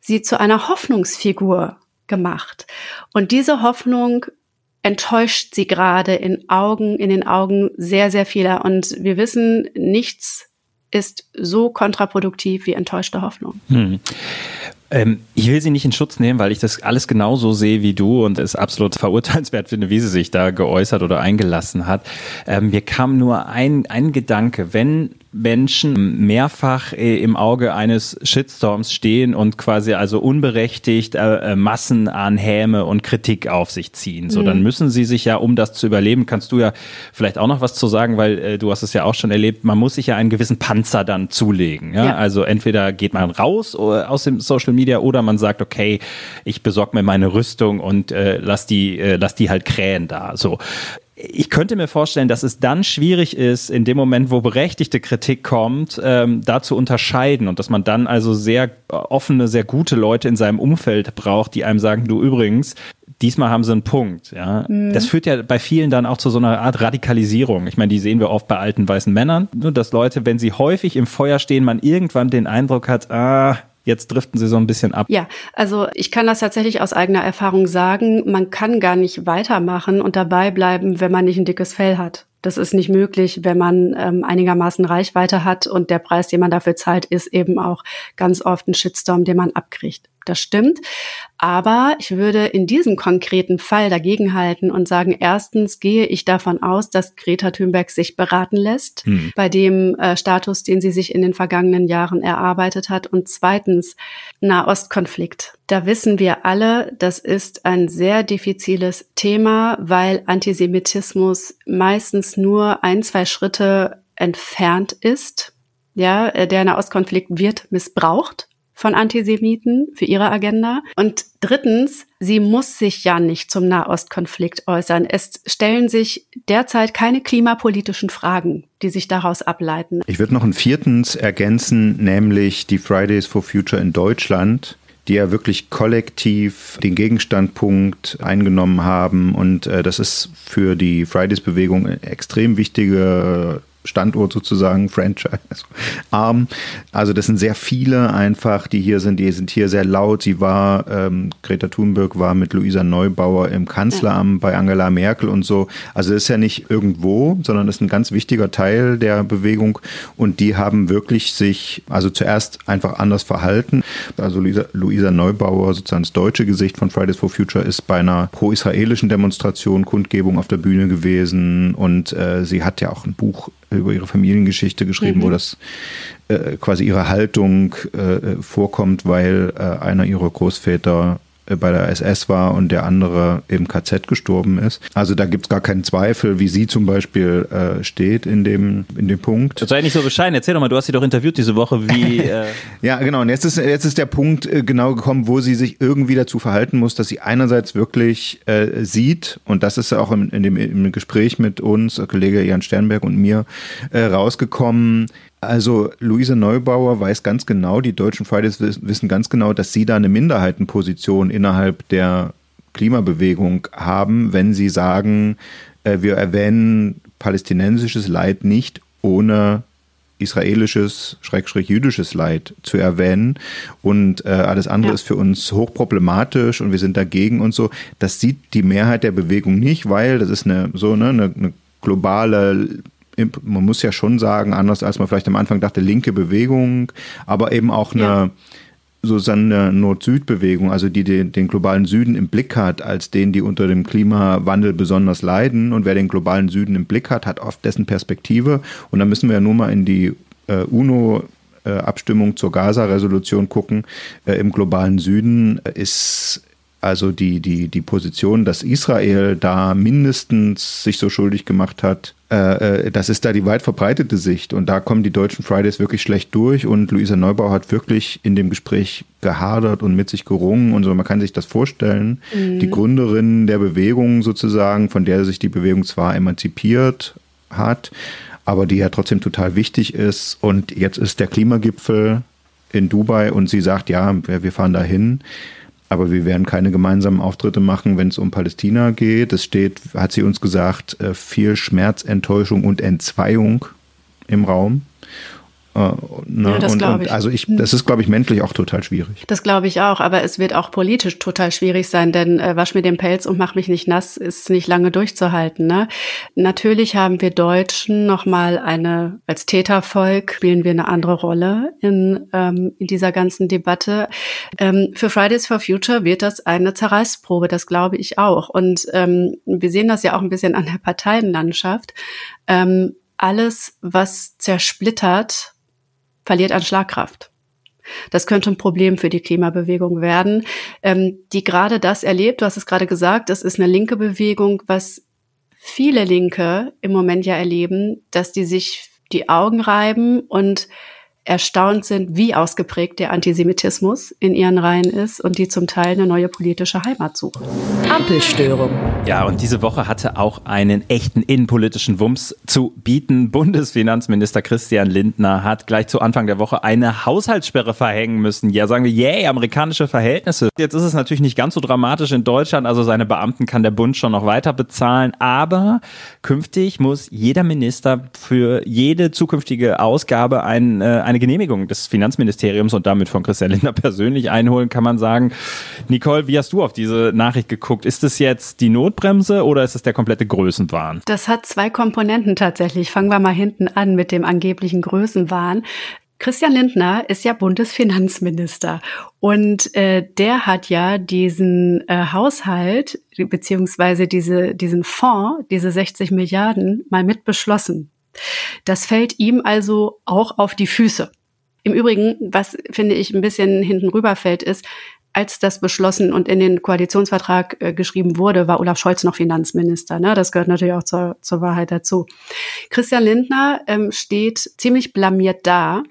sie zu einer Hoffnungsfigur gemacht. Und diese Hoffnung enttäuscht sie gerade in Augen, in den Augen sehr, sehr vieler. Und wir wissen, nichts ist so kontraproduktiv wie enttäuschte Hoffnung. Hm. Ähm, ich will sie nicht in Schutz nehmen, weil ich das alles genauso sehe wie du und es absolut verurteilenswert finde, wie sie sich da geäußert oder eingelassen hat. Ähm, mir kam nur ein, ein Gedanke, wenn Menschen mehrfach äh, im Auge eines Shitstorms stehen und quasi also unberechtigt äh, äh, Massen an Häme und Kritik auf sich ziehen. So, mhm. dann müssen sie sich ja, um das zu überleben, kannst du ja vielleicht auch noch was zu sagen, weil äh, du hast es ja auch schon erlebt, man muss sich ja einen gewissen Panzer dann zulegen. Ja? ja. Also entweder geht man raus äh, aus dem Social Media oder man sagt, okay, ich besorge mir meine Rüstung und äh, lass die, lass die halt krähen da. So ich könnte mir vorstellen, dass es dann schwierig ist, in dem Moment, wo berechtigte Kritik kommt, ähm, da zu unterscheiden und dass man dann also sehr offene, sehr gute Leute in seinem Umfeld braucht, die einem sagen, du übrigens, diesmal haben sie einen Punkt. Ja, mhm. das führt ja bei vielen dann auch zu so einer Art Radikalisierung. Ich meine, die sehen wir oft bei alten weißen Männern, dass Leute, wenn sie häufig im Feuer stehen, man irgendwann den Eindruck hat, ah, Jetzt driften sie so ein bisschen ab. Ja, also ich kann das tatsächlich aus eigener Erfahrung sagen. Man kann gar nicht weitermachen und dabei bleiben, wenn man nicht ein dickes Fell hat. Das ist nicht möglich, wenn man ähm, einigermaßen Reichweite hat und der Preis, den man dafür zahlt, ist eben auch ganz oft ein Shitstorm, den man abkriegt. Das stimmt. Aber ich würde in diesem konkreten Fall dagegenhalten und sagen, erstens gehe ich davon aus, dass Greta Thunberg sich beraten lässt hm. bei dem äh, Status, den sie sich in den vergangenen Jahren erarbeitet hat. Und zweitens, Nahostkonflikt. Da wissen wir alle, das ist ein sehr diffiziles Thema, weil Antisemitismus meistens nur ein, zwei Schritte entfernt ist. Ja, äh, der Nahostkonflikt wird missbraucht von Antisemiten für ihre Agenda. Und drittens, sie muss sich ja nicht zum Nahostkonflikt äußern. Es stellen sich derzeit keine klimapolitischen Fragen, die sich daraus ableiten. Ich würde noch ein viertens ergänzen, nämlich die Fridays for Future in Deutschland die ja wirklich kollektiv den Gegenstandpunkt eingenommen haben. Und äh, das ist für die Fridays-Bewegung extrem wichtige Standort sozusagen, Franchise, arm. Also das sind sehr viele einfach, die hier sind, die sind hier sehr laut. Sie war, ähm, Greta Thunberg war mit Luisa Neubauer im Kanzleramt bei Angela Merkel und so. Also das ist ja nicht irgendwo, sondern das ist ein ganz wichtiger Teil der Bewegung und die haben wirklich sich, also zuerst einfach anders verhalten. Also Luisa, Luisa Neubauer, sozusagen das deutsche Gesicht von Fridays for Future, ist bei einer pro-israelischen Demonstration, Kundgebung auf der Bühne gewesen und äh, sie hat ja auch ein Buch über ihre Familiengeschichte geschrieben, mhm. wo das äh, quasi ihre Haltung äh, vorkommt, weil äh, einer ihrer Großväter bei der SS war und der andere im KZ gestorben ist. Also da gibt es gar keinen Zweifel, wie sie zum Beispiel äh, steht in dem, in dem Punkt. Das sei nicht so bescheiden. Erzähl doch mal, du hast sie doch interviewt diese Woche, wie. Äh ja, genau. Und jetzt ist, jetzt ist der Punkt äh, genau gekommen, wo sie sich irgendwie dazu verhalten muss, dass sie einerseits wirklich äh, sieht, und das ist auch im, in dem, im Gespräch mit uns, Kollege Jan Sternberg und mir, äh, rausgekommen, also Luise Neubauer weiß ganz genau, die deutschen Fridays wissen ganz genau, dass sie da eine Minderheitenposition innerhalb der Klimabewegung haben, wenn sie sagen, äh, wir erwähnen palästinensisches Leid nicht ohne israelisches, schrägstrich jüdisches Leid zu erwähnen und äh, alles andere ja. ist für uns hochproblematisch und wir sind dagegen und so. Das sieht die Mehrheit der Bewegung nicht, weil das ist eine so ne, eine, eine globale man muss ja schon sagen, anders als man vielleicht am Anfang dachte, linke Bewegung, aber eben auch eine, ja. so eine Nord-Süd-Bewegung, also die den, den, globalen Süden im Blick hat, als den, die unter dem Klimawandel besonders leiden. Und wer den globalen Süden im Blick hat, hat oft dessen Perspektive. Und da müssen wir ja nur mal in die äh, UNO äh, Abstimmung zur Gaza-Resolution gucken. Äh, Im globalen Süden ist also die, die, die Position, dass Israel da mindestens sich so schuldig gemacht hat, äh, äh, das ist da die weit verbreitete Sicht. Und da kommen die deutschen Fridays wirklich schlecht durch. Und Luisa Neubau hat wirklich in dem Gespräch gehadert und mit sich gerungen. Und so, man kann sich das vorstellen. Mhm. Die Gründerin der Bewegung sozusagen, von der sich die Bewegung zwar emanzipiert hat, aber die ja trotzdem total wichtig ist. Und jetzt ist der Klimagipfel in Dubai und sie sagt, ja, wir fahren dahin. Aber wir werden keine gemeinsamen Auftritte machen, wenn es um Palästina geht. Es steht, hat sie uns gesagt, äh, viel Schmerz, Enttäuschung und Entzweiung im Raum. Äh, ne? Ja, das glaube ich. Also ich, das ist, glaube ich, menschlich auch total schwierig. Das glaube ich auch, aber es wird auch politisch total schwierig sein, denn äh, wasch mir den Pelz und mach mich nicht nass ist nicht lange durchzuhalten. Ne? Natürlich haben wir Deutschen nochmal eine, als Tätervolk spielen wir eine andere Rolle in, ähm, in dieser ganzen Debatte. Ähm, für Fridays for Future wird das eine Zerreißprobe, das glaube ich auch. Und ähm, wir sehen das ja auch ein bisschen an der Parteienlandschaft. Ähm, alles, was zersplittert, verliert an Schlagkraft. Das könnte ein Problem für die Klimabewegung werden, ähm, die gerade das erlebt. Du hast es gerade gesagt, es ist eine linke Bewegung, was viele Linke im Moment ja erleben, dass die sich die Augen reiben und erstaunt sind, wie ausgeprägt der Antisemitismus in ihren Reihen ist und die zum Teil eine neue politische Heimat suchen. Ampelstörung. Ja, und diese Woche hatte auch einen echten innenpolitischen Wumms zu bieten. Bundesfinanzminister Christian Lindner hat gleich zu Anfang der Woche eine Haushaltssperre verhängen müssen. Ja, sagen wir, yay, amerikanische Verhältnisse. Jetzt ist es natürlich nicht ganz so dramatisch in Deutschland, also seine Beamten kann der Bund schon noch weiter bezahlen, aber künftig muss jeder Minister für jede zukünftige Ausgabe ein, äh, eine Genehmigung des Finanzministeriums und damit von Christian Lindner persönlich einholen, kann man sagen. Nicole, wie hast du auf diese Nachricht geguckt? Ist es jetzt die Notbremse oder ist es der komplette Größenwahn? Das hat zwei Komponenten tatsächlich. Fangen wir mal hinten an mit dem angeblichen Größenwahn. Christian Lindner ist ja Bundesfinanzminister und äh, der hat ja diesen äh, Haushalt beziehungsweise diese, diesen Fonds, diese 60 Milliarden mal mit beschlossen. Das fällt ihm also auch auf die Füße. Im Übrigen, was finde ich ein bisschen hinten rüberfällt, ist, als das beschlossen und in den Koalitionsvertrag äh, geschrieben wurde, war Olaf Scholz noch Finanzminister. Ne? Das gehört natürlich auch zur, zur Wahrheit dazu. Christian Lindner ähm, steht ziemlich blamiert da.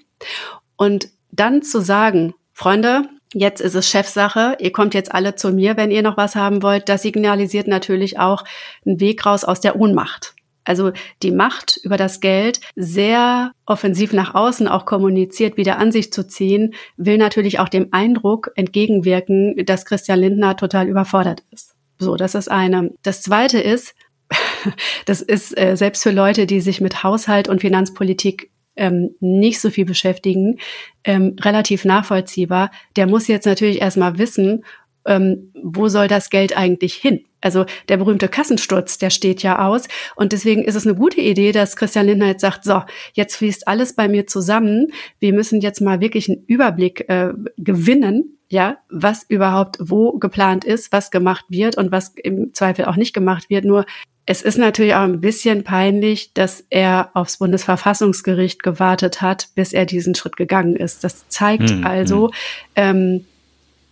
Und dann zu sagen, Freunde, jetzt ist es Chefsache, ihr kommt jetzt alle zu mir, wenn ihr noch was haben wollt, das signalisiert natürlich auch einen Weg raus aus der Ohnmacht also die Macht über das Geld sehr offensiv nach außen auch kommuniziert, wieder an sich zu ziehen, will natürlich auch dem Eindruck entgegenwirken, dass Christian Lindner total überfordert ist. So, das ist eine. Das zweite ist, das ist äh, selbst für Leute, die sich mit Haushalt und Finanzpolitik ähm, nicht so viel beschäftigen, ähm, relativ nachvollziehbar. Der muss jetzt natürlich erstmal wissen, ähm, wo soll das Geld eigentlich hin? Also der berühmte Kassensturz, der steht ja aus. Und deswegen ist es eine gute Idee, dass Christian Lindner jetzt sagt, so, jetzt fließt alles bei mir zusammen. Wir müssen jetzt mal wirklich einen Überblick äh, gewinnen, ja, was überhaupt wo geplant ist, was gemacht wird und was im Zweifel auch nicht gemacht wird. Nur es ist natürlich auch ein bisschen peinlich, dass er aufs Bundesverfassungsgericht gewartet hat, bis er diesen Schritt gegangen ist. Das zeigt hm, also, hm. Ähm,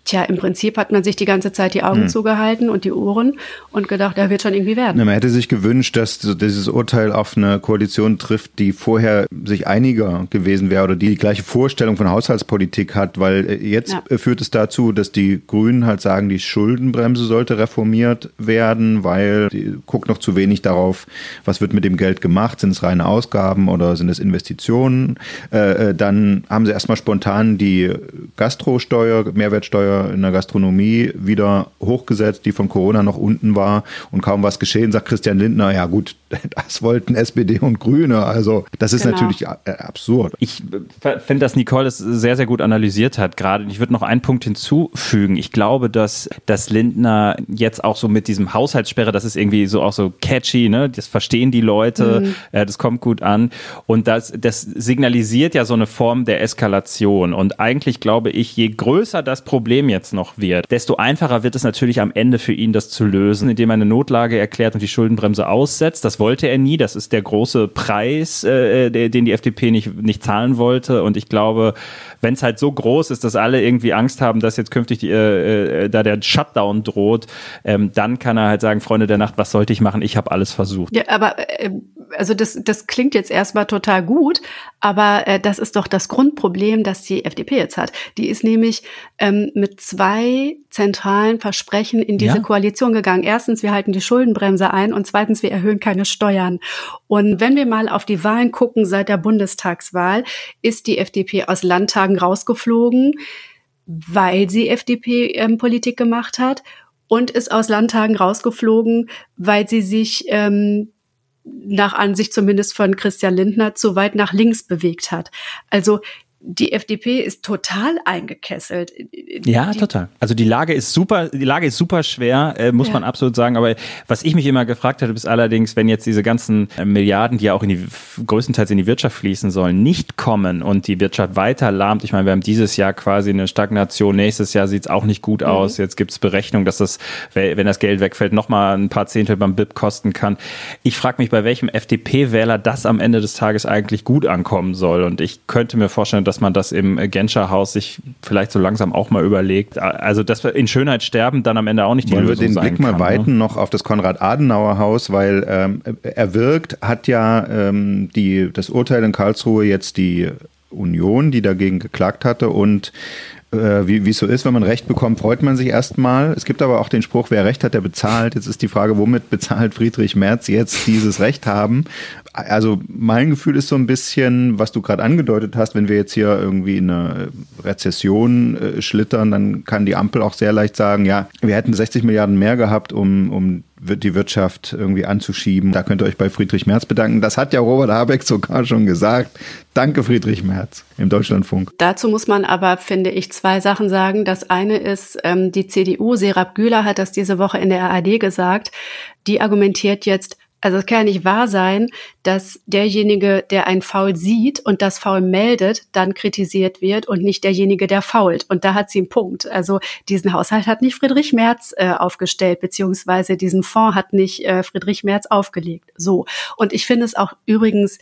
Tja, im Prinzip hat man sich die ganze Zeit die Augen hm. zugehalten und die Ohren und gedacht, er wird schon irgendwie werden. man hätte sich gewünscht, dass dieses Urteil auf eine Koalition trifft, die vorher sich einiger gewesen wäre oder die die gleiche Vorstellung von Haushaltspolitik hat, weil äh, jetzt ja. führt es dazu, dass die Grünen halt sagen, die Schuldenbremse sollte reformiert werden, weil die guckt noch zu wenig darauf, was wird mit dem Geld gemacht, sind es reine Ausgaben oder sind es Investitionen. Äh, äh dann haben sie erstmal spontan die Gastrosteuer, Mehrwertsteuer in der Gastronomie wieder hochgesetzt, die von Corona noch unten war und kaum was geschehen, sagt Christian Lindner, ja gut, das wollten SPD und Grüne. Also das ist genau. natürlich äh, absurd. Ich äh, finde, dass Nicole es sehr, sehr gut analysiert hat gerade. Ich würde noch einen Punkt hinzufügen. Ich glaube, dass, dass Lindner jetzt auch so mit diesem Haushaltssperre, das ist irgendwie so auch so catchy, ne? Das verstehen die Leute, mhm. äh, das kommt gut an. Und das, das signalisiert ja so eine Form der Eskalation. Und eigentlich glaube ich, je größer das Problem jetzt noch wird, desto einfacher wird es natürlich am Ende für ihn, das zu lösen, indem er eine Notlage erklärt und die Schuldenbremse aussetzt. Das wollte er nie. Das ist der große Preis, äh, den die FDP nicht, nicht zahlen wollte. Und ich glaube, wenn es halt so groß ist, dass alle irgendwie Angst haben, dass jetzt künftig die, äh, äh, da der Shutdown droht, ähm, dann kann er halt sagen, Freunde der Nacht, was sollte ich machen? Ich habe alles versucht. Ja, aber äh, also das, das klingt jetzt erstmal total gut, aber äh, das ist doch das Grundproblem, das die FDP jetzt hat. Die ist nämlich ähm, mit zwei zentralen Versprechen in diese ja? Koalition gegangen. Erstens, wir halten die Schuldenbremse ein und zweitens, wir erhöhen keine Steuern. Und wenn wir mal auf die Wahlen gucken seit der Bundestagswahl, ist die FDP aus Landtagen rausgeflogen, weil sie FDP-Politik ähm, gemacht hat und ist aus Landtagen rausgeflogen, weil sie sich ähm, nach Ansicht zumindest von Christian Lindner zu weit nach links bewegt hat. Also die FDP ist total eingekesselt. Ja, die, total. Also die Lage ist super, die Lage ist super schwer, äh, muss ja. man absolut sagen. Aber was ich mich immer gefragt hatte, ist allerdings, wenn jetzt diese ganzen äh, Milliarden, die ja auch in die größtenteils in die Wirtschaft fließen sollen, nicht kommen und die Wirtschaft weiter lahmt. Ich meine, wir haben dieses Jahr quasi eine Stagnation. Nächstes Jahr sieht es auch nicht gut mhm. aus. Jetzt gibt es Berechnungen, dass das, wenn das Geld wegfällt, nochmal ein paar Zehntel beim BIP kosten kann. Ich frage mich, bei welchem FDP-Wähler das am Ende des Tages eigentlich gut ankommen soll. Und ich könnte mir vorstellen, dass man das im Genscher Haus sich vielleicht so langsam auch mal überlegt. Also, dass wir in Schönheit sterben, dann am Ende auch nicht die Wollen Lösung wir den Blick mal kann, weiten ne? noch auf das Konrad-Adenauer-Haus, weil ähm, erwirkt hat ja ähm, die, das Urteil in Karlsruhe jetzt die Union, die dagegen geklagt hatte und äh, wie es so ist, wenn man Recht bekommt, freut man sich erstmal. Es gibt aber auch den Spruch, wer Recht hat, der bezahlt. Jetzt ist die Frage, womit bezahlt Friedrich Merz jetzt dieses Recht haben? Also mein Gefühl ist so ein bisschen, was du gerade angedeutet hast, wenn wir jetzt hier irgendwie in eine Rezession äh, schlittern, dann kann die Ampel auch sehr leicht sagen, ja, wir hätten 60 Milliarden mehr gehabt, um, um die Wirtschaft irgendwie anzuschieben. Da könnt ihr euch bei Friedrich Merz bedanken. Das hat ja Robert Habeck sogar schon gesagt. Danke, Friedrich Merz im Deutschlandfunk. Dazu muss man aber, finde ich, zwei Sachen sagen. Das eine ist, ähm, die CDU, Serap Güler hat das diese Woche in der ARD gesagt. Die argumentiert jetzt, also es kann ja nicht wahr sein, dass derjenige, der ein Foul sieht und das Foul meldet, dann kritisiert wird und nicht derjenige, der fault. Und da hat sie einen Punkt. Also diesen Haushalt hat nicht Friedrich Merz äh, aufgestellt, beziehungsweise diesen Fonds hat nicht äh, Friedrich Merz aufgelegt. So. Und ich finde es auch übrigens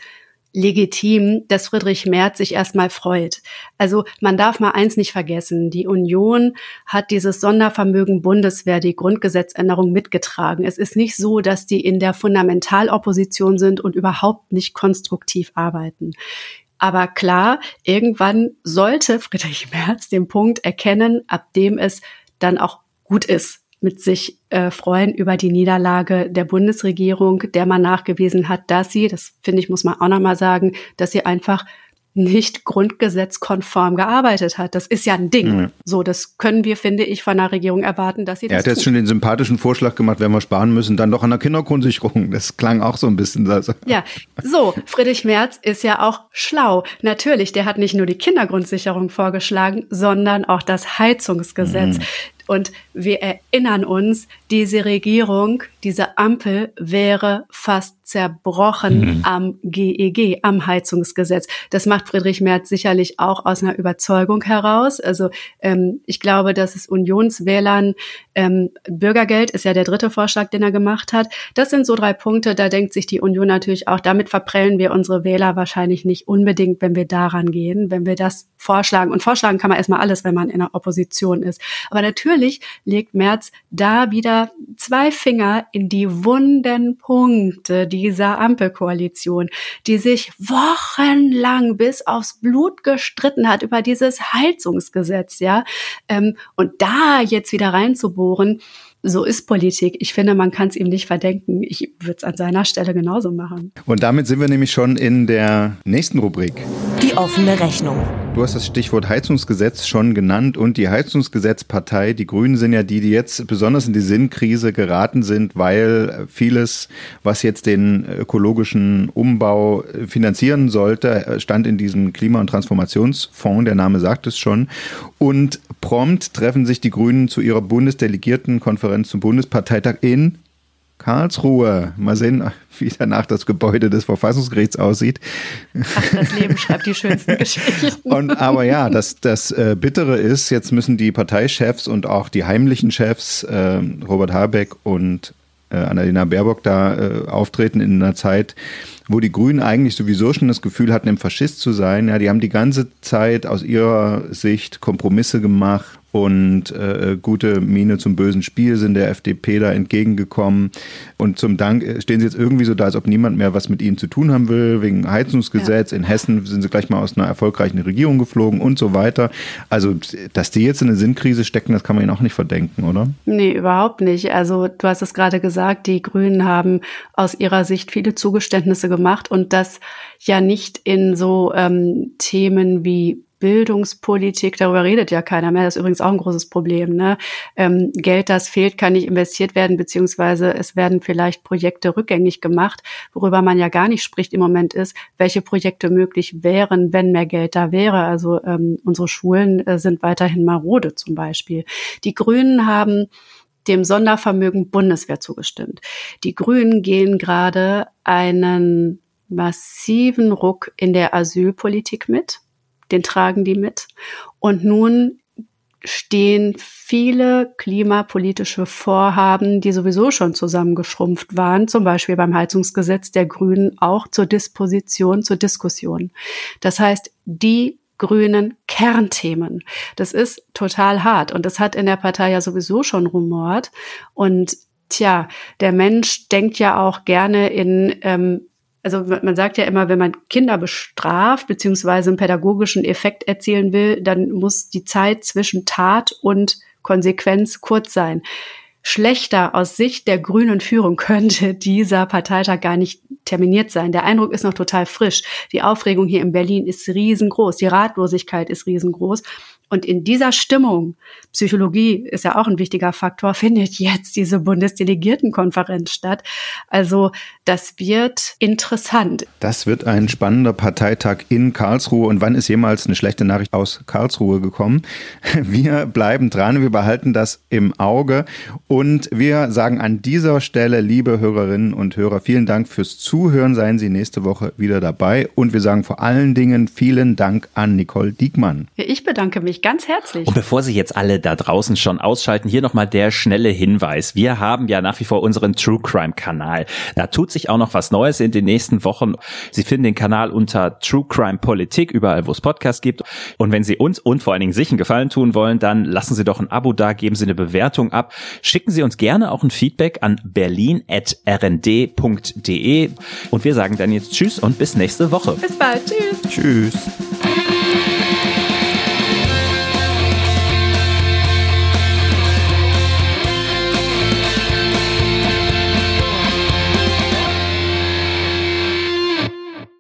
legitim, dass Friedrich Merz sich erstmal freut. Also man darf mal eins nicht vergessen. Die Union hat dieses Sondervermögen Bundeswehr, die Grundgesetzänderung mitgetragen. Es ist nicht so, dass die in der Fundamentalopposition sind und überhaupt nicht konstruktiv arbeiten. Aber klar, irgendwann sollte Friedrich Merz den Punkt erkennen, ab dem es dann auch gut ist, mit sich äh, freuen über die Niederlage der Bundesregierung, der man nachgewiesen hat, dass sie, das finde ich, muss man auch nochmal sagen, dass sie einfach nicht grundgesetzkonform gearbeitet hat. Das ist ja ein Ding. Mhm. So, das können wir, finde ich, von der Regierung erwarten, dass sie das. Er hat jetzt schon den sympathischen Vorschlag gemacht, wenn wir sparen müssen, dann doch an der Kindergrundsicherung. Das klang auch so ein bisschen. Also. Ja, so, Friedrich Merz ist ja auch schlau. Natürlich, der hat nicht nur die Kindergrundsicherung vorgeschlagen, sondern auch das Heizungsgesetz. Mhm. Und wir erinnern uns, diese Regierung, diese Ampel wäre fast zerbrochen mhm. am GEG, am Heizungsgesetz. Das macht Friedrich Merz sicherlich auch aus einer Überzeugung heraus. Also ähm, ich glaube, dass es Unionswählern ähm, Bürgergeld ist ja der dritte Vorschlag, den er gemacht hat. Das sind so drei Punkte, da denkt sich die Union natürlich auch, damit verprellen wir unsere Wähler wahrscheinlich nicht unbedingt, wenn wir daran gehen, wenn wir das vorschlagen. Und vorschlagen kann man erstmal alles, wenn man in der Opposition ist. Aber natürlich legt Merz da wieder zwei Finger in die wunden Punkte dieser Ampelkoalition, die sich wochenlang bis aufs Blut gestritten hat über dieses Heizungsgesetz, ja. Ähm, und da jetzt wieder reinzubohren, so ist Politik. Ich finde, man kann es ihm nicht verdenken. Ich würde es an seiner Stelle genauso machen. Und damit sind wir nämlich schon in der nächsten Rubrik. Die offene Rechnung. Du hast das Stichwort Heizungsgesetz schon genannt und die Heizungsgesetzpartei, die Grünen sind ja die, die jetzt besonders in die Sinnkrise geraten sind, weil vieles, was jetzt den ökologischen Umbau finanzieren sollte, stand in diesem Klima- und Transformationsfonds, der Name sagt es schon. Und prompt treffen sich die Grünen zu ihrer Bundesdelegiertenkonferenz zum Bundesparteitag in Karlsruhe. Mal sehen, wie danach das Gebäude des Verfassungsgerichts aussieht. Ach, das Leben schreibt die schönsten Geschichten. Und aber ja, das, das äh, Bittere ist, jetzt müssen die Parteichefs und auch die heimlichen Chefs, äh, Robert Habeck und äh, Annalena Baerbock, da äh, auftreten in einer Zeit, wo die Grünen eigentlich sowieso schon das Gefühl hatten, im Faschist zu sein. Ja, die haben die ganze Zeit aus ihrer Sicht Kompromisse gemacht und äh, gute Miene zum bösen Spiel sind der FDP da entgegengekommen. Und zum Dank äh, stehen sie jetzt irgendwie so da, als ob niemand mehr was mit ihnen zu tun haben will, wegen Heizungsgesetz. Ja. In Hessen sind sie gleich mal aus einer erfolgreichen Regierung geflogen und so weiter. Also, dass die jetzt in eine Sinnkrise stecken, das kann man ihnen auch nicht verdenken, oder? Nee, überhaupt nicht. Also, du hast es gerade gesagt, die Grünen haben aus ihrer Sicht viele Zugeständnisse gemacht und das ja nicht in so ähm, Themen wie Bildungspolitik, darüber redet ja keiner mehr. Das ist übrigens auch ein großes Problem. Ne? Ähm, Geld, das fehlt, kann nicht investiert werden, beziehungsweise es werden vielleicht Projekte rückgängig gemacht. Worüber man ja gar nicht spricht im Moment ist, welche Projekte möglich wären, wenn mehr Geld da wäre. Also ähm, unsere Schulen äh, sind weiterhin marode zum Beispiel. Die Grünen haben dem Sondervermögen Bundeswehr zugestimmt. Die Grünen gehen gerade einen massiven Ruck in der Asylpolitik mit den tragen die mit. Und nun stehen viele klimapolitische Vorhaben, die sowieso schon zusammengeschrumpft waren, zum Beispiel beim Heizungsgesetz der Grünen, auch zur Disposition, zur Diskussion. Das heißt, die grünen Kernthemen. Das ist total hart und das hat in der Partei ja sowieso schon rumort. Und tja, der Mensch denkt ja auch gerne in ähm, also man sagt ja immer, wenn man Kinder bestraft beziehungsweise einen pädagogischen Effekt erzielen will, dann muss die Zeit zwischen Tat und Konsequenz kurz sein. Schlechter aus Sicht der grünen Führung könnte dieser Parteitag gar nicht terminiert sein. Der Eindruck ist noch total frisch. Die Aufregung hier in Berlin ist riesengroß. Die Ratlosigkeit ist riesengroß. Und in dieser Stimmung, Psychologie ist ja auch ein wichtiger Faktor, findet jetzt diese Bundesdelegiertenkonferenz statt. Also das wird interessant. Das wird ein spannender Parteitag in Karlsruhe. Und wann ist jemals eine schlechte Nachricht aus Karlsruhe gekommen? Wir bleiben dran, wir behalten das im Auge. Und wir sagen an dieser Stelle, liebe Hörerinnen und Hörer, vielen Dank fürs Zuhören. Seien Sie nächste Woche wieder dabei. Und wir sagen vor allen Dingen vielen Dank an Nicole Diekmann. Ich bedanke mich ganz herzlich. Und bevor Sie jetzt alle da draußen schon ausschalten, hier nochmal der schnelle Hinweis. Wir haben ja nach wie vor unseren True Crime Kanal. Da tut sich auch noch was Neues in den nächsten Wochen. Sie finden den Kanal unter True Crime Politik, überall wo es Podcasts gibt. Und wenn Sie uns und vor allen Dingen sich einen Gefallen tun wollen, dann lassen Sie doch ein Abo da, geben Sie eine Bewertung ab. Schicken Sie uns gerne auch ein Feedback an berlin.rnd.de. Und wir sagen dann jetzt Tschüss und bis nächste Woche. Bis bald. Tschüss. Tschüss.